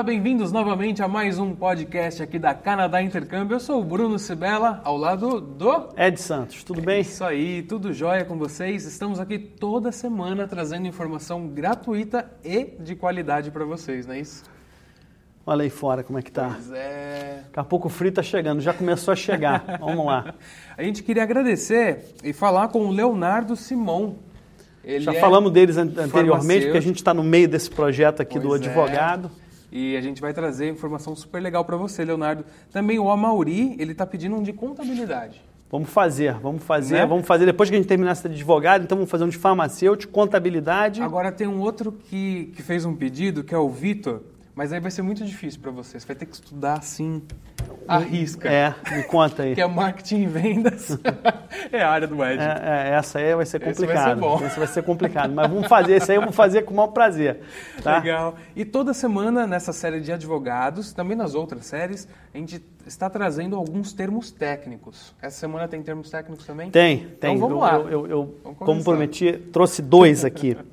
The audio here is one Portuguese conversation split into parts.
Olá, bem-vindos novamente a mais um podcast aqui da Canadá Intercâmbio. Eu sou o Bruno Sibela, ao lado do Ed Santos. Tudo bem? Isso aí, tudo jóia com vocês. Estamos aqui toda semana trazendo informação gratuita e de qualidade para vocês, não é isso? Olha aí fora como é que tá. Pois é. Daqui a pouco o frio tá chegando, já começou a chegar. Vamos lá. A gente queria agradecer e falar com o Leonardo Simon. Ele já é falamos deles an- anteriormente, porque a gente está no meio desse projeto aqui do Pois é. E a gente vai trazer informação super legal para você, Leonardo. Também o Amauri, ele tá pedindo um de contabilidade. Vamos fazer, vamos fazer, Né? vamos fazer. Depois que a gente terminar essa de advogado, então vamos fazer um de farmacêutico, contabilidade. Agora tem um outro que, que fez um pedido, que é o Vitor, mas aí vai ser muito difícil para você. Você vai ter que estudar assim, à risca. É, me conta aí. Que é marketing e vendas. é a área do Ed. É, é, essa aí vai ser Esse vai ser complicado. bom. Esse vai ser complicado. Mas vamos fazer, esse aí eu vou fazer com o maior prazer. Tá? Legal. E toda semana nessa série de advogados, também nas outras séries, a gente está trazendo alguns termos técnicos. Essa semana tem termos técnicos também? Tem, tem. Então vamos eu, lá. Eu, eu- eu, Vamos como prometi, trouxe dois aqui.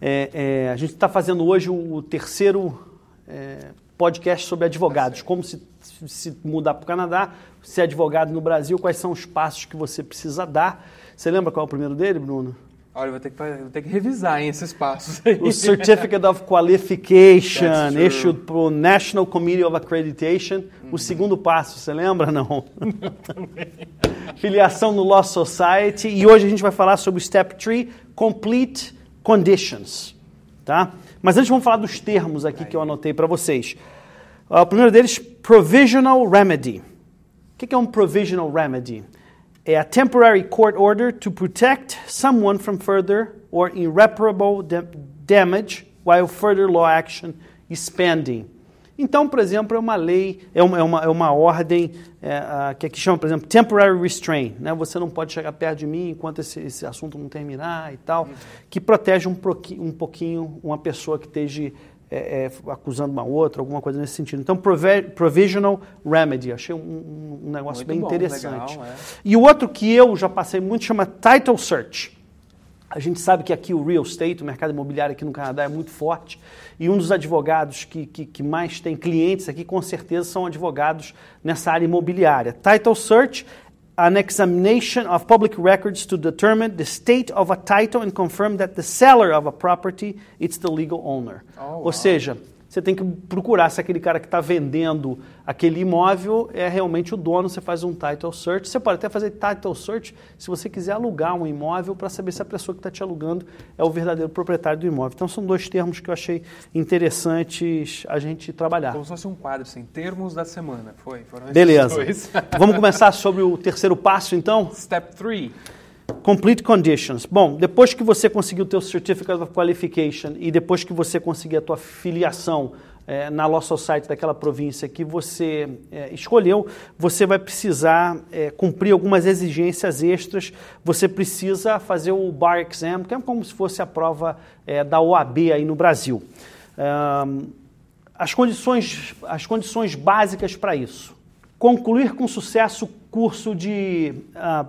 É, é, a gente está fazendo hoje o terceiro é, podcast sobre advogados. Como se, se mudar para o Canadá, ser advogado no Brasil, quais são os passos que você precisa dar. Você lembra qual é o primeiro dele, Bruno? Olha, eu vou ter que, vou ter que revisar hein, esses passos aí. O Certificate of Qualification, issued pro National Committee of Accreditation. O segundo passo, você lembra? Não. Filiação no Law Society. E hoje a gente vai falar sobre o Step 3, Complete Conditions. Tá? Mas antes vamos falar dos termos aqui que eu anotei para vocês. Ah, O primeiro deles, Provisional Remedy. O que é um Provisional Remedy? É a temporary court order to protect someone from further or irreparable da- damage while further law action is pending. Então, por exemplo, é uma lei, é uma, é uma, é uma ordem é, ah, que aqui chama, por exemplo, temporary restraint. Né? Você não pode chegar perto de mim enquanto esse, esse assunto não terminar e tal, que protege um, proqui- um pouquinho uma pessoa que esteja é, é, acusando uma outra, alguma coisa nesse sentido. Então, provisional remedy. Achei um, um- um negócio Muito bem bom, interessante. legal, é. E o outro que eu já passei muito chama title search. A gente sabe que aqui o real estate, o mercado imobiliário aqui no Canadá é muito forte. E um dos advogados que, que, que mais tem clientes aqui, com certeza, são advogados nessa área imobiliária. Title search, an examination of public records to determine the state of a title and confirm that the seller of a property is the legal owner. Oh, wow. Ou seja, você tem que procurar se aquele cara que está vendendo aquele imóvel é realmente o dono. Você faz um title search. Você pode até fazer title search se você quiser alugar um imóvel para saber se a pessoa que está te alugando é o verdadeiro proprietário do imóvel. Então, são dois termos que eu achei interessantes a gente trabalhar. Como se fosse um quadro, assim, termos da semana. Foi, foram esses Beleza. Vamos começar sobre o terceiro passo, então? Step 3. Complete conditions. Bom, depois que você conseguiu o teu Certificate of Qualification e depois que você conseguir a tua filiação eh, na Law Society daquela província que você eh, escolheu, você vai precisar eh, cumprir algumas exigências extras. Você precisa fazer o Bar Exam, que é como se fosse a prova eh, da OAB aí no Brasil. As condições, as condições básicas para isso. Concluir com sucesso o curso de ah,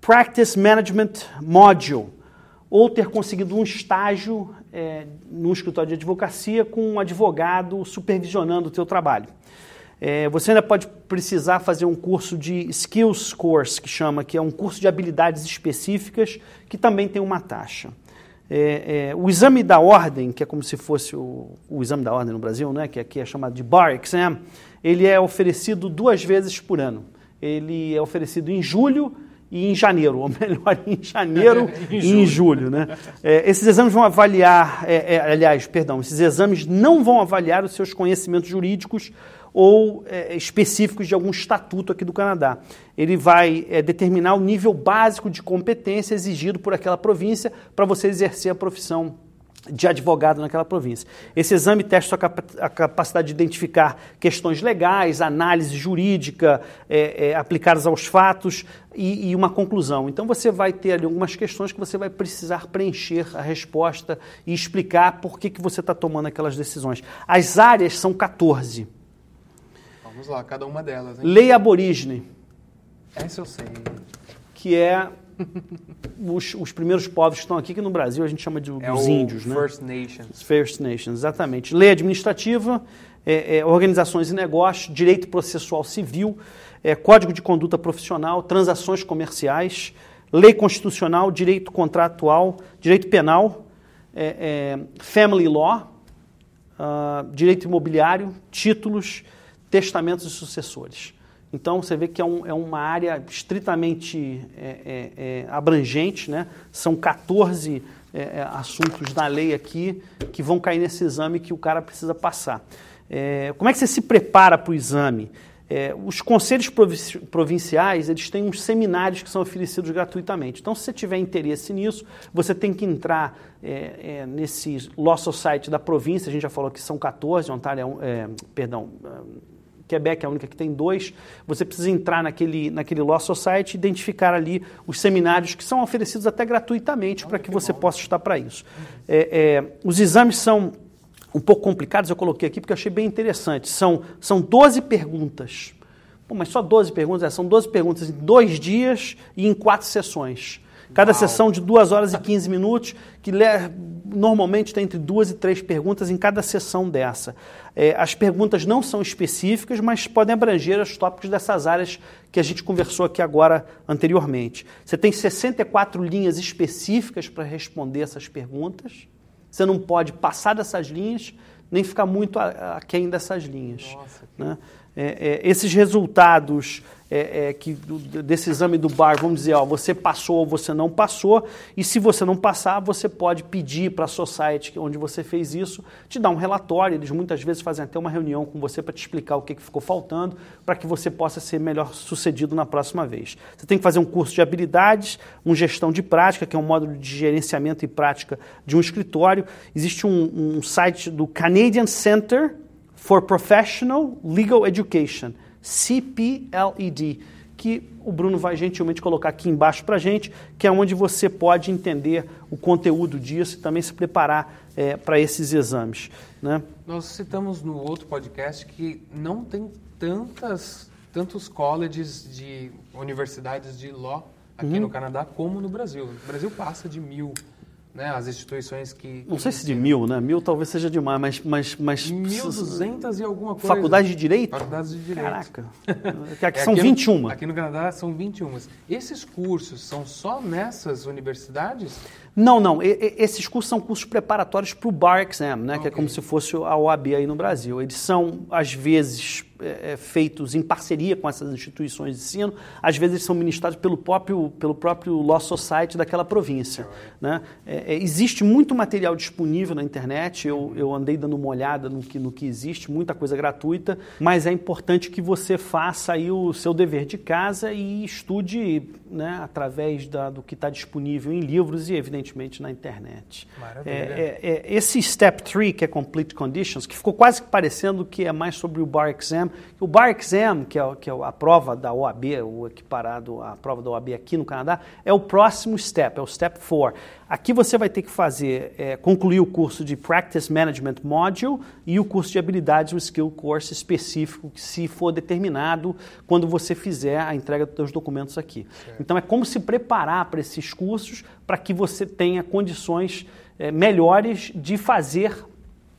Practice Management Module, ou ter conseguido um estágio num escritório de advocacia com um advogado supervisionando o teu trabalho. Eh, você ainda pode precisar fazer um curso de Skills Course, que chama, que é um curso de habilidades específicas, que também tem uma taxa. É, é, o exame da ordem, que é como se fosse o, o exame da ordem no Brasil, né, que aqui é chamado de Bar Exam, ele é oferecido duas vezes por ano. Ele é oferecido em julho e em janeiro, ou melhor, em janeiro Em e julho. em julho. Né? É, esses exames vão avaliar, é, é, aliás, perdão, esses exames não vão avaliar os seus conhecimentos jurídicos ou é, específicos de algum estatuto aqui do Canadá. Ele vai é, determinar o nível básico de competência exigido por aquela província para você exercer a profissão de advogado naquela província. Esse exame testa a capa- a capacidade de identificar questões legais, análise jurídica é, é, aplicadas aos fatos e, e uma conclusão. Então você vai ter ali algumas questões que você vai precisar preencher a resposta e explicar por que, que você está tomando aquelas decisões. As áreas são 14. Vamos lá, cada uma delas, hein? Lei aborígene, Essa eu sei. que é os, os, primeiros povos que estão aqui, que no Brasil a gente chama de é dos índios, né? First Nations. First Nations, exatamente. Lei administrativa, é, é, organizações e negócios, direito processual civil, é, código de conduta profissional, transações comerciais, lei constitucional, direito contratual, direito penal, é, é, family law, uh, direito imobiliário, títulos, testamentos e sucessores. Então você vê que é, um, é uma área estritamente é, é, abrangente, né? são 14 assuntos da lei aqui que vão cair nesse exame que o cara precisa passar. como é que você se prepara para o exame? É, os conselhos provinciais eles têm uns seminários que são oferecidos gratuitamente. Então, se você tiver interesse nisso, você tem que entrar é, é, nesse Law Society da província. A gente já falou que são 14, Ontário, é, perdão, Quebec é a única que tem dois. Você precisa entrar naquele, naquele Law Society e identificar ali os seminários que são oferecidos até gratuitamente para que, que você possa estar para isso. É, é, os exames são um pouco complicados, eu coloquei aqui porque eu achei bem interessante. São, são 12 perguntas. Pô, mas só 12 perguntas? É, são 12 perguntas em dois dias e em quatro sessões. Cada Uau. sessão de 2 horas e 15 minutos, que normalmente tem entre duas e três perguntas em cada sessão dessa. É, as perguntas não são específicas, mas podem abranger os tópicos dessas áreas que a gente conversou aqui agora anteriormente. Você tem 64 linhas específicas para responder essas perguntas. Você não pode passar dessas linhas, nem ficar muito aquém dessas linhas. Nossa, né? É, esses resultados é, é, que desse exame do bar, vamos dizer, ó, você passou ou você não passou, e se você não passar, você pode pedir para a Society, onde você fez isso, te dar um relatório. Eles muitas vezes fazem até uma reunião com você para te explicar o que, que ficou faltando, para que você possa ser melhor sucedido na próxima vez. Você tem que fazer um curso de habilidades, um gestão de prática, que é um módulo de gerenciamento e prática de um escritório. Existe um, um site do Canadian Center for Professional Legal Education CPLED, que o Bruno vai gentilmente colocar aqui embaixo para a gente, que é onde você pode entender o conteúdo disso e também se preparar é, para esses exames. Né? Nós citamos no outro podcast que não tem tantas, tantos colleges de universidades de law aqui uhum. no Canadá como no Brasil. O Brasil passa de mil né, as instituições que... Não sei se de mil, né? Mil talvez seja demais, mas... mas, mas 1.200 e alguma coisa. Faculdade de Direito? Faculdades de Direito. Caraca. Aqui é, são aqui 21. No, aqui no Canadá são 21. Esses cursos são só nessas universidades? Não, não. E, e, esses cursos são cursos preparatórios para o Bar Exam, né? Okay. Que é como se fosse a OAB aí no Brasil. Eles são, às vezes, é, é, feitos em parceria com essas instituições de ensino, às vezes são ministrados pelo próprio, pelo próprio Law Society daquela província. Né? É, é, existe muito material disponível na internet, eu, eu andei dando uma olhada no que, no que existe, muita coisa gratuita, mas é importante que você faça aí o seu dever de casa e estude né, através da, do que está disponível em livros e, evidentemente, na internet. Maravilha. É, é, esse Step 3, que é Complete Conditions, que ficou quase que parecendo que é mais sobre o Bar Exam, o Bar Exam, que é, que é a prova da OAB, o equiparado à prova da OAB aqui no Canadá, é o próximo step, é o Step 4. Aqui você vai ter que fazer, é, concluir o curso de Practice Management Module e o curso de habilidades, o Skill Course específico, que se for determinado quando você fizer a entrega dos seus documentos aqui. Certo. Então é como se preparar para esses cursos para que você tenha condições é, melhores de fazer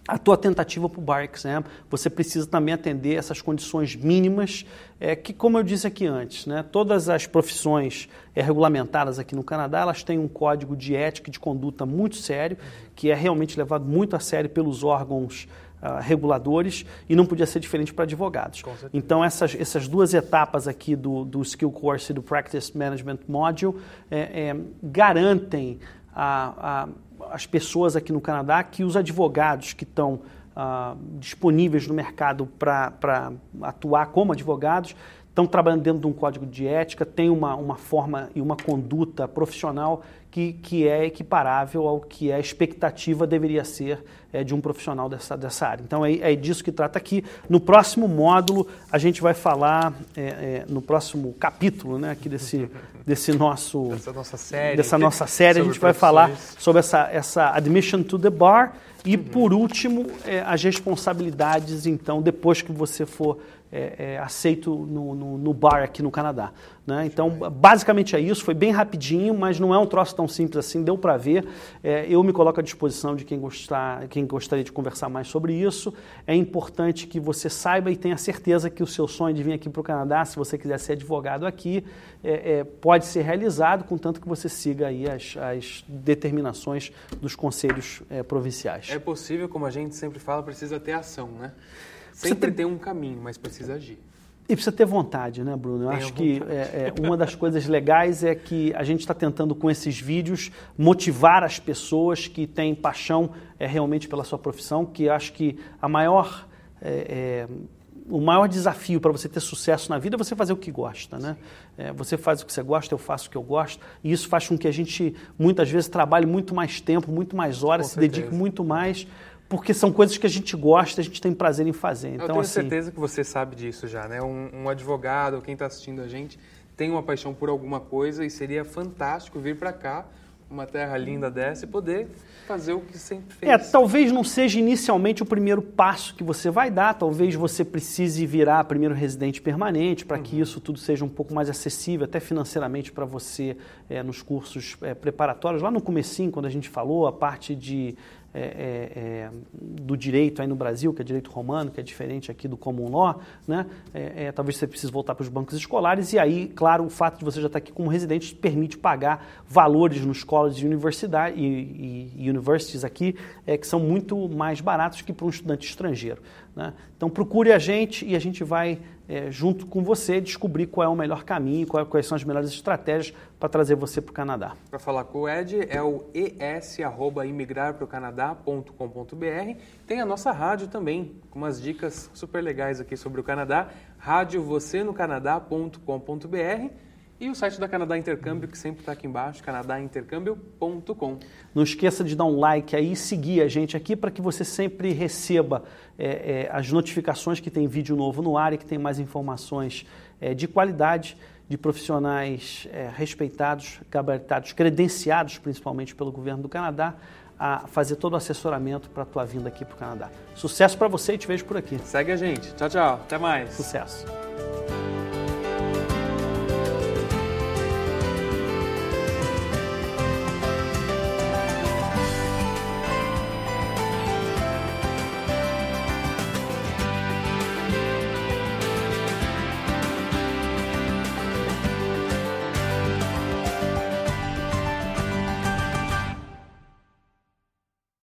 a tua tentativa para o Bar Exam, você precisa também atender essas condições mínimas, é, que, como eu disse aqui antes, né, todas as profissões é, regulamentadas aqui no Canadá, elas têm um código de ética e de conduta muito sério, que é realmente levado muito a sério pelos órgãos uh, reguladores e não podia ser diferente para advogados. Então, essas, essas duas etapas aqui do, do Skill Course e do Practice Management Module é, é garantem a, a as pessoas aqui no Canadá que os advogados que estão ah, disponíveis no mercado para atuar como advogados estão trabalhando dentro de um código de ética, tem uma, uma forma e uma conduta profissional que, que é equiparável ao que a expectativa deveria ser é, de um profissional dessa, dessa área. Então é, é, disso que trata aqui. No próximo módulo, a gente vai falar, é, é no próximo capítulo né, aqui desse, desse nosso, dessa nossa série, dessa nossa série a gente vai falar sobre essa, essa admission to the bar e, uhum. por último, é, as responsabilidades, então, depois que você for é, é, aceito no, no, no, bar aqui no Canadá. Né? Então, basicamente é isso, foi bem rapidinho, mas não é um troço tão simples assim, deu para ver. É, eu me coloco à disposição de quem, gostar, quem gostaria de conversar mais sobre isso. É importante que você saiba e tenha certeza que o seu sonho de vir aqui para o Canadá, se você quiser ser advogado aqui, é, é, pode ser realizado, contanto que você siga aí as, as determinações dos conselhos é, provinciais. É possível, como a gente sempre fala, precisa ter ação, né? Sempre tem um caminho, mas precisa agir. E precisa ter vontade, né, Bruno? Eu Tenho acho que é, é, uma das coisas legais é que a gente está tentando, com esses vídeos, motivar as pessoas que têm paixão é, realmente pela sua profissão, que acho que a maior. É, é, o maior desafio para você ter sucesso na vida é você fazer o que gosta, né? É, você faz o que você gosta, eu faço o que eu gosto, e isso faz com que a gente muitas vezes trabalhe muito mais tempo, muito mais horas, com se certeza. dedique muito mais porque são coisas que a gente gosta, a gente tem prazer em fazer. Então, Eu tenho assim, certeza que você sabe disso já, né? Um, um advogado, quem está assistindo a gente, tem uma paixão por alguma coisa e seria fantástico vir para cá, uma terra linda dessa, e poder fazer o que sempre fez. É, talvez não seja inicialmente o primeiro passo que você vai dar, talvez você precise virar primeiro residente permanente para uhum. que isso tudo seja um pouco mais acessível, até financeiramente para você é, nos cursos é, preparatórios. Lá no comecinho, quando a gente falou, a parte de é, é, é, do direito aí no Brasil, que é direito romano, que é diferente aqui do common law, né? É, é, talvez você precise voltar para os bancos escolares e aí, claro, o fato de você já estar aqui como residente permite pagar valores nos escolas de universidade e, e, e universities aqui é, que são muito mais baratos que para um estudante estrangeiro. Né? Então procure a gente e a gente vai, é, junto com você, descobrir qual é o melhor caminho, qual, quais são as melhores estratégias para trazer você para o Canadá. Para falar com o Ed é o es@imigrarprocanadá.com.br. Tem a nossa rádio também, com umas dicas super legais aqui sobre o Canadá, rádio você no canadá.com.br e o site da Canadá Intercâmbio, que sempre está aqui embaixo, canadaintercâmbio.com. Não esqueça de dar um like aí e seguir a gente aqui para que você sempre receba é, é, as notificações que tem vídeo novo no ar e que tem mais informações é, de qualidade, de profissionais é, respeitados, gabaritados, credenciados principalmente pelo governo do Canadá, a fazer todo o assessoramento para a tua vinda aqui para o Canadá. Sucesso para você e te vejo por aqui. Segue a gente. Tchau, tchau. Até mais. Sucesso.